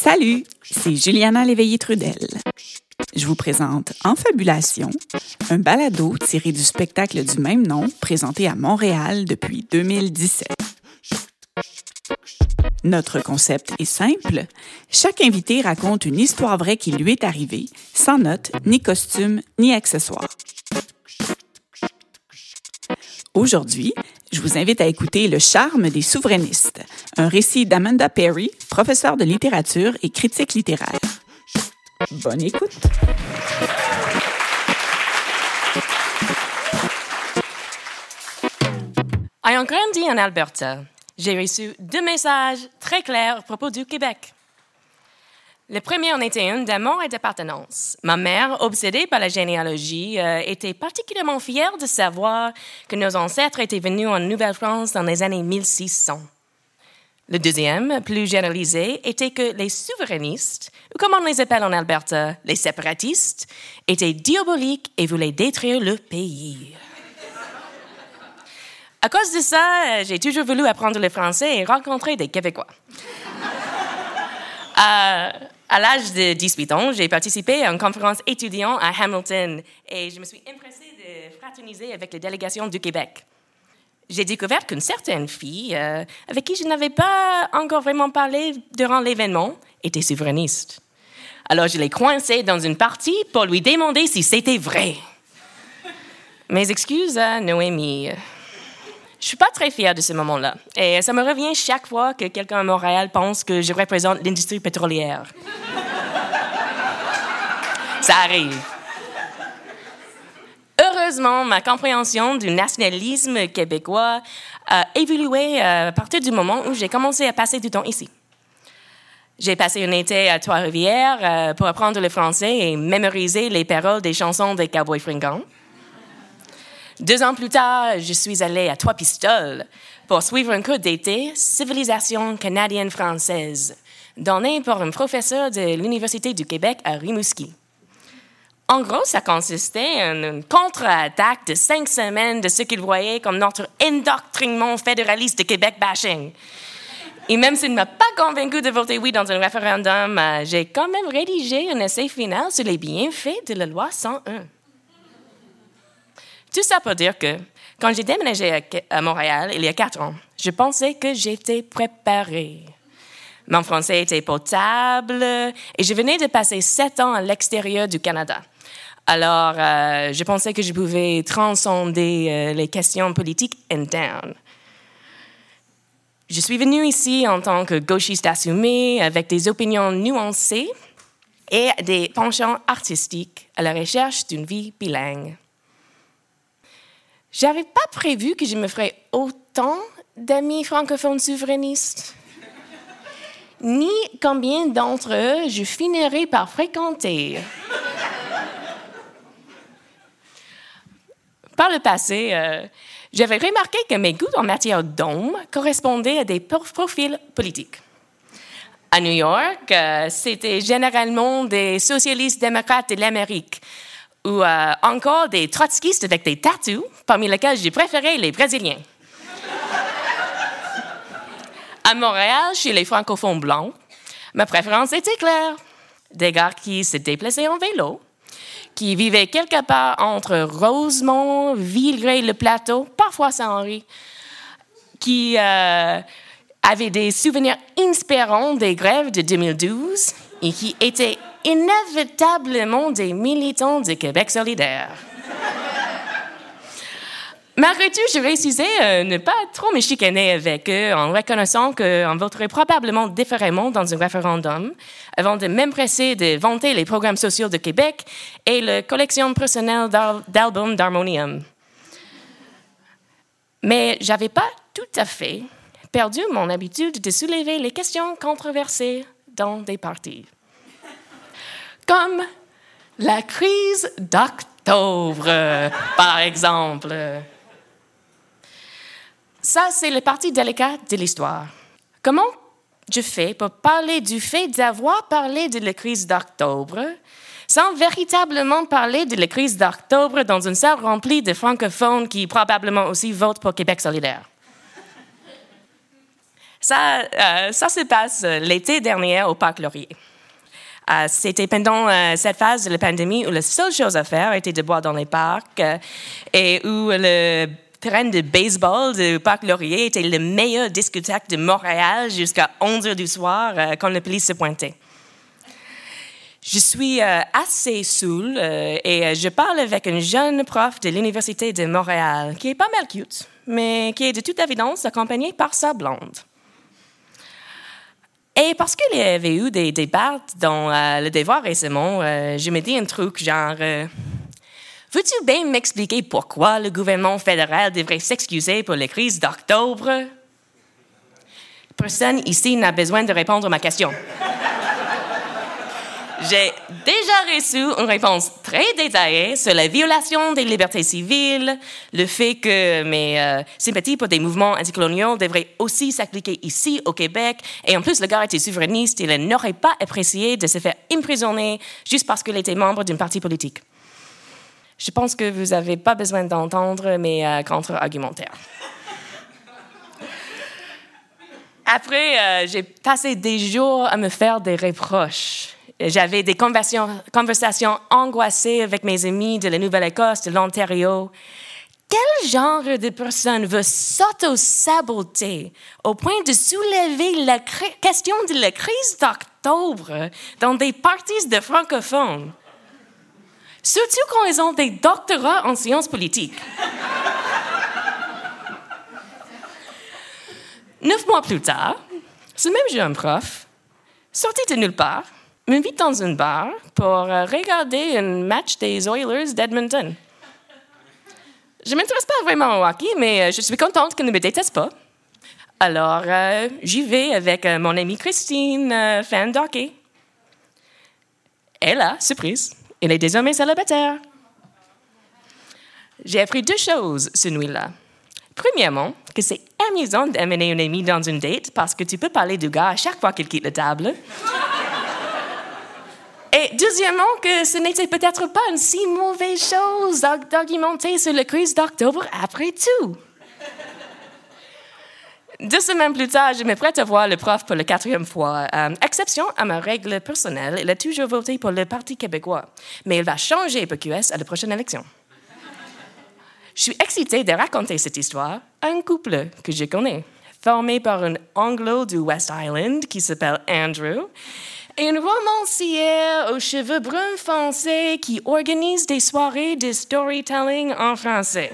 Salut, c'est Juliana Léveillé-Trudel. Je vous présente Enfabulation, un balado tiré du spectacle du même nom présenté à Montréal depuis 2017. Notre concept est simple. Chaque invité raconte une histoire vraie qui lui est arrivée, sans notes, ni costume, ni accessoires. Aujourd'hui, je vous invite à écouter Le charme des souverainistes, un récit d'Amanda Perry, professeure de littérature et critique littéraire. Bonne écoute. Ayant grandi en Alberta, j'ai reçu deux messages très clairs à propos du Québec. Le premier en était un d'amour et d'appartenance. Ma mère, obsédée par la généalogie, euh, était particulièrement fière de savoir que nos ancêtres étaient venus en Nouvelle-France dans les années 1600. Le deuxième, plus généralisé, était que les souverainistes, ou comme on les appelle en Alberta, les séparatistes, étaient diaboliques et voulaient détruire le pays. À cause de ça, j'ai toujours voulu apprendre le français et rencontrer des Québécois. Euh, à l'âge de 18 ans, j'ai participé à une conférence étudiante à Hamilton et je me suis impressée de fraterniser avec les délégations du Québec. J'ai découvert qu'une certaine fille, euh, avec qui je n'avais pas encore vraiment parlé durant l'événement, était souverainiste. Alors je l'ai coincée dans une partie pour lui demander si c'était vrai. Mes excuses à Noémie. Je suis pas très fière de ce moment-là. Et ça me revient chaque fois que quelqu'un à Montréal pense que je représente l'industrie pétrolière. ça arrive. Heureusement, ma compréhension du nationalisme québécois a évolué euh, à partir du moment où j'ai commencé à passer du temps ici. J'ai passé un été à Trois-Rivières euh, pour apprendre le français et mémoriser les paroles des chansons des Cowboys fringants. Deux ans plus tard, je suis allée à Trois Pistoles pour suivre un cours d'été Civilisation canadienne-française, donné par un professeur de l'Université du Québec à Rimouski. En gros, ça consistait en une contre-attaque de cinq semaines de ce qu'il voyait comme notre endoctrinement fédéraliste de Québec bashing. Et même s'il ne m'a pas convaincu de voter oui dans un référendum, euh, j'ai quand même rédigé un essai final sur les bienfaits de la loi 101. Tout ça pour dire que quand j'ai déménagé à Montréal il y a quatre ans, je pensais que j'étais préparée. Mon français était potable et je venais de passer sept ans à l'extérieur du Canada. Alors, euh, je pensais que je pouvais transcender euh, les questions politiques internes. Je suis venue ici en tant que gauchiste assumé, avec des opinions nuancées et des penchants artistiques à la recherche d'une vie bilingue. J'avais pas prévu que je me ferais autant d'amis francophones souverainistes, ni combien d'entre eux je finirais par fréquenter. Par le passé, euh, j'avais remarqué que mes goûts en matière d'hommes correspondaient à des profils politiques. À New York, euh, c'était généralement des socialistes démocrates de l'Amérique, ou euh, encore des trotskistes avec des tattoos, parmi lesquels j'ai préféré les Brésiliens. à Montréal, chez les francophones blancs, ma préférence était claire. Des gars qui se déplaçaient en vélo, qui vivaient quelque part entre Rosemont, Villeray-le-Plateau, parfois Saint-Henri, qui euh, avaient des souvenirs inspirants des grèves de 2012 et qui étaient inévitablement des militants du Québec solidaire. Malgré tout, je réussissais à ne pas trop me chicaner avec eux en reconnaissant qu'on voterait probablement différemment dans un référendum avant de m'empresser de vanter les programmes sociaux de Québec et la collection personnelle d'albums d'harmonium. Mais j'avais pas tout à fait perdu mon habitude de soulever les questions controversées dans des partis comme la crise d'octobre, par exemple. Ça, c'est le partie délicate de l'histoire. Comment je fais pour parler du fait d'avoir parlé de la crise d'octobre sans véritablement parler de la crise d'octobre dans une salle remplie de francophones qui probablement aussi votent pour Québec solidaire? Ça, euh, ça se passe l'été dernier au Parc Laurier. Euh, c'était pendant euh, cette phase de la pandémie où la seule chose à faire était de boire dans les parcs et où le terrain de baseball du Parc Laurier était le meilleur discothèque de Montréal jusqu'à 11 heures du soir quand la police se pointait. Je suis assez saoul et je parle avec un jeune prof de l'Université de Montréal qui est pas mal cute, mais qui est de toute évidence accompagné par sa blonde. Et parce qu'il y avait eu des débats dans euh, le devoir récemment, euh, je me dis un truc genre euh, Veux-tu bien m'expliquer pourquoi le gouvernement fédéral devrait s'excuser pour la crise d'octobre? Personne ici n'a besoin de répondre à ma question. J'ai déjà reçu une réponse très détaillée sur la violation des libertés civiles, le fait que mes sympathies pour des mouvements anticoloniaux devraient aussi s'appliquer ici au Québec, et en plus le gars était souverainiste, il n'aurait pas apprécié de se faire emprisonner juste parce qu'il était membre d'un parti politique. Je pense que vous n'avez pas besoin d'entendre mes euh, contre-argumentaires. Après, euh, j'ai passé des jours à me faire des reproches j'avais des conversations, angoissées avec mes amis de la Nouvelle-Écosse, de l'Ontario. Quel genre de personne veut s'auto-saboter au point de soulever la question de la crise d'octobre dans des parties de francophones? Surtout quand ils ont des doctorats en sciences politiques. Neuf mois plus tard, ce même jeune prof, sorti de nulle part, m'invite dans un bar pour euh, regarder un match des Oilers d'Edmonton. Je ne m'intéresse pas vraiment au hockey, mais euh, je suis contente qu'il ne me déteste pas. Alors, euh, j'y vais avec mon amie Christine, fan de hockey. Et là, surprise, elle est désormais célibataire. J'ai appris deux choses ce nuit-là. Premièrement, que c'est amusant d'amener une amie dans une date parce que tu peux parler du gars à chaque fois qu'il quitte la table. Et deuxièmement, que ce n'était peut-être pas une si mauvaise chose d'argumenter sur la crise d'octobre après tout. Deux semaines plus tard, je me prête à voir le prof pour la quatrième fois. Euh, exception à ma règle personnelle, il a toujours voté pour le Parti québécois, mais il va changer PQS à la prochaine élection. Je suis excitée de raconter cette histoire à un couple que je connais, formé par un anglo du West Island qui s'appelle Andrew une romancière aux cheveux bruns foncés qui organise des soirées de storytelling en français.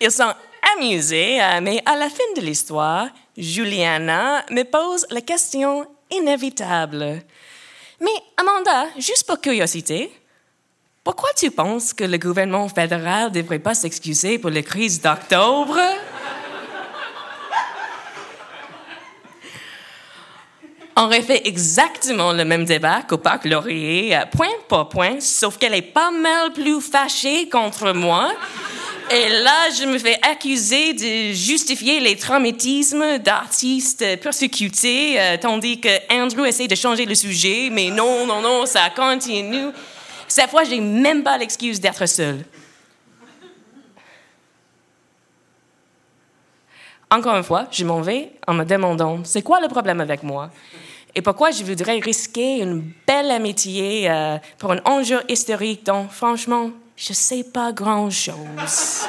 Ils sont amusés, euh, mais à la fin de l'histoire, Juliana me pose la question inévitable. Mais Amanda, juste pour curiosité, pourquoi tu penses que le gouvernement fédéral ne devrait pas s'excuser pour la crise d'octobre? On refait exactement le même débat qu'au Parc Laurier, euh, point par point, sauf qu'elle est pas mal plus fâchée contre moi. Et là, je me fais accuser de justifier les traumatismes d'artistes persécutés, euh, tandis que Andrew essaie de changer le sujet, mais non, non, non, ça continue. Cette fois, j'ai même pas l'excuse d'être seule. Encore une fois, je m'en vais en me demandant, c'est quoi le problème avec moi? Et pourquoi je voudrais risquer une belle amitié euh, pour un enjeu historique? Dont, franchement, je ne sais pas grand-chose.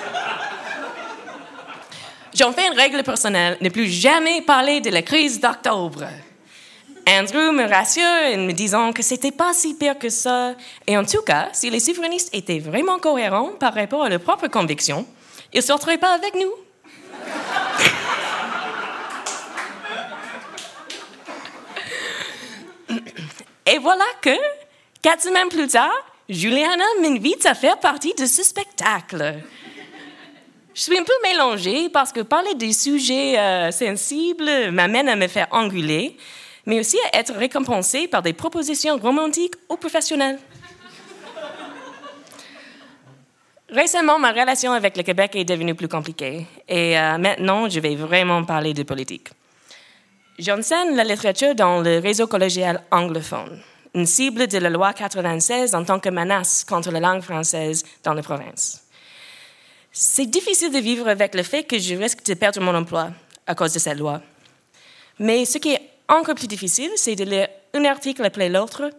J'en fais une règle personnelle, ne plus jamais parler de la crise d'octobre. Andrew me rassure en me disant que c'était pas si pire que ça. Et en tout cas, si les souverainistes étaient vraiment cohérents par rapport à leurs propres convictions, ils ne sortiraient pas avec nous. Et voilà que, quatre semaines plus tard, Juliana m'invite à faire partie de ce spectacle. Je suis un peu mélangée parce que parler des sujets euh, sensibles m'amène à me faire engueuler, mais aussi à être récompensée par des propositions romantiques ou professionnelles. Récemment, ma relation avec le Québec est devenue plus compliquée et euh, maintenant, je vais vraiment parler de politique. J'enseigne la littérature dans le réseau collégial anglophone, une cible de la loi 96 en tant que menace contre la langue française dans les provinces. C'est difficile de vivre avec le fait que je risque de perdre mon emploi à cause de cette loi. Mais ce qui est encore plus difficile, c'est de lire un article après l'autre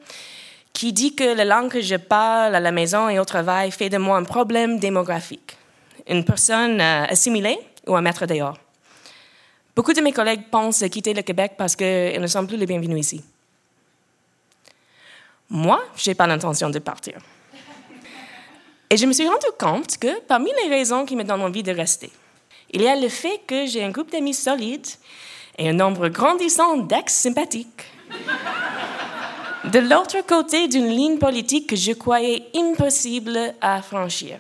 qui dit que la langue que je parle à la maison et au travail fait de moi un problème démographique, une personne euh, assimilée ou un maître dehors. Beaucoup de mes collègues pensent quitter le Québec parce qu'ils ne sont plus les bienvenus ici. Moi, je n'ai pas l'intention de partir. Et je me suis rendu compte que parmi les raisons qui me donnent envie de rester, il y a le fait que j'ai un groupe d'amis solides et un nombre grandissant d'ex sympathiques. De l'autre côté d'une ligne politique que je croyais impossible à franchir.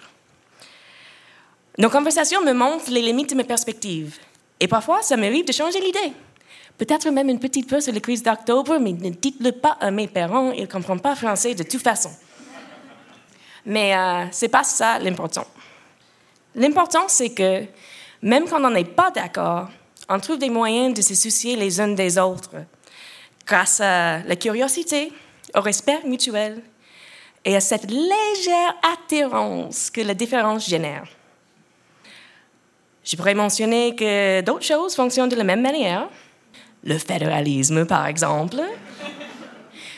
Nos conversations me montrent les limites de mes perspectives. Et parfois, ça m'arrive de changer l'idée. Peut-être même une petite peu sur le quiz d'octobre, mais ne dites-le pas à mes parents, ils ne comprennent pas français de toute façon. Mais euh, ce n'est pas ça l'important. L'important, c'est que même quand on n'est pas d'accord, on trouve des moyens de se soucier les uns des autres grâce à la curiosité, au respect mutuel et à cette légère attirance que la différence génère. Je pourrais mentionner que d'autres choses fonctionnent de la même manière. Le fédéralisme, par exemple.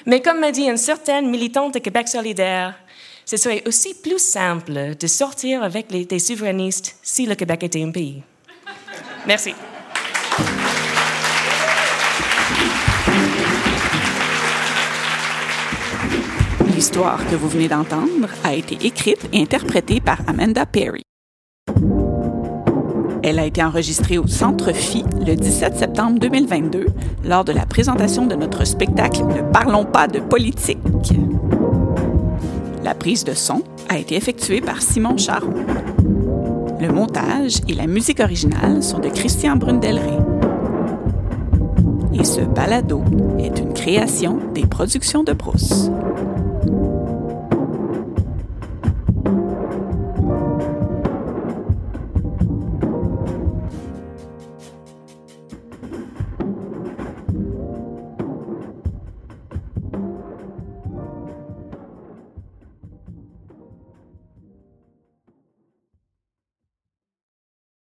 Mais comme m'a dit une certaine militante de Québec solidaire, ce serait aussi plus simple de sortir avec les, des souverainistes si le Québec était un pays. Merci. L'histoire que vous venez d'entendre a été écrite et interprétée par Amanda Perry. Elle a été enregistrée au Centre Phi le 17 septembre 2022 lors de la présentation de notre spectacle Ne parlons pas de politique. La prise de son a été effectuée par Simon Charon. Le montage et la musique originale sont de Christian Brundelry. Et ce balado est une création des productions de Brousse.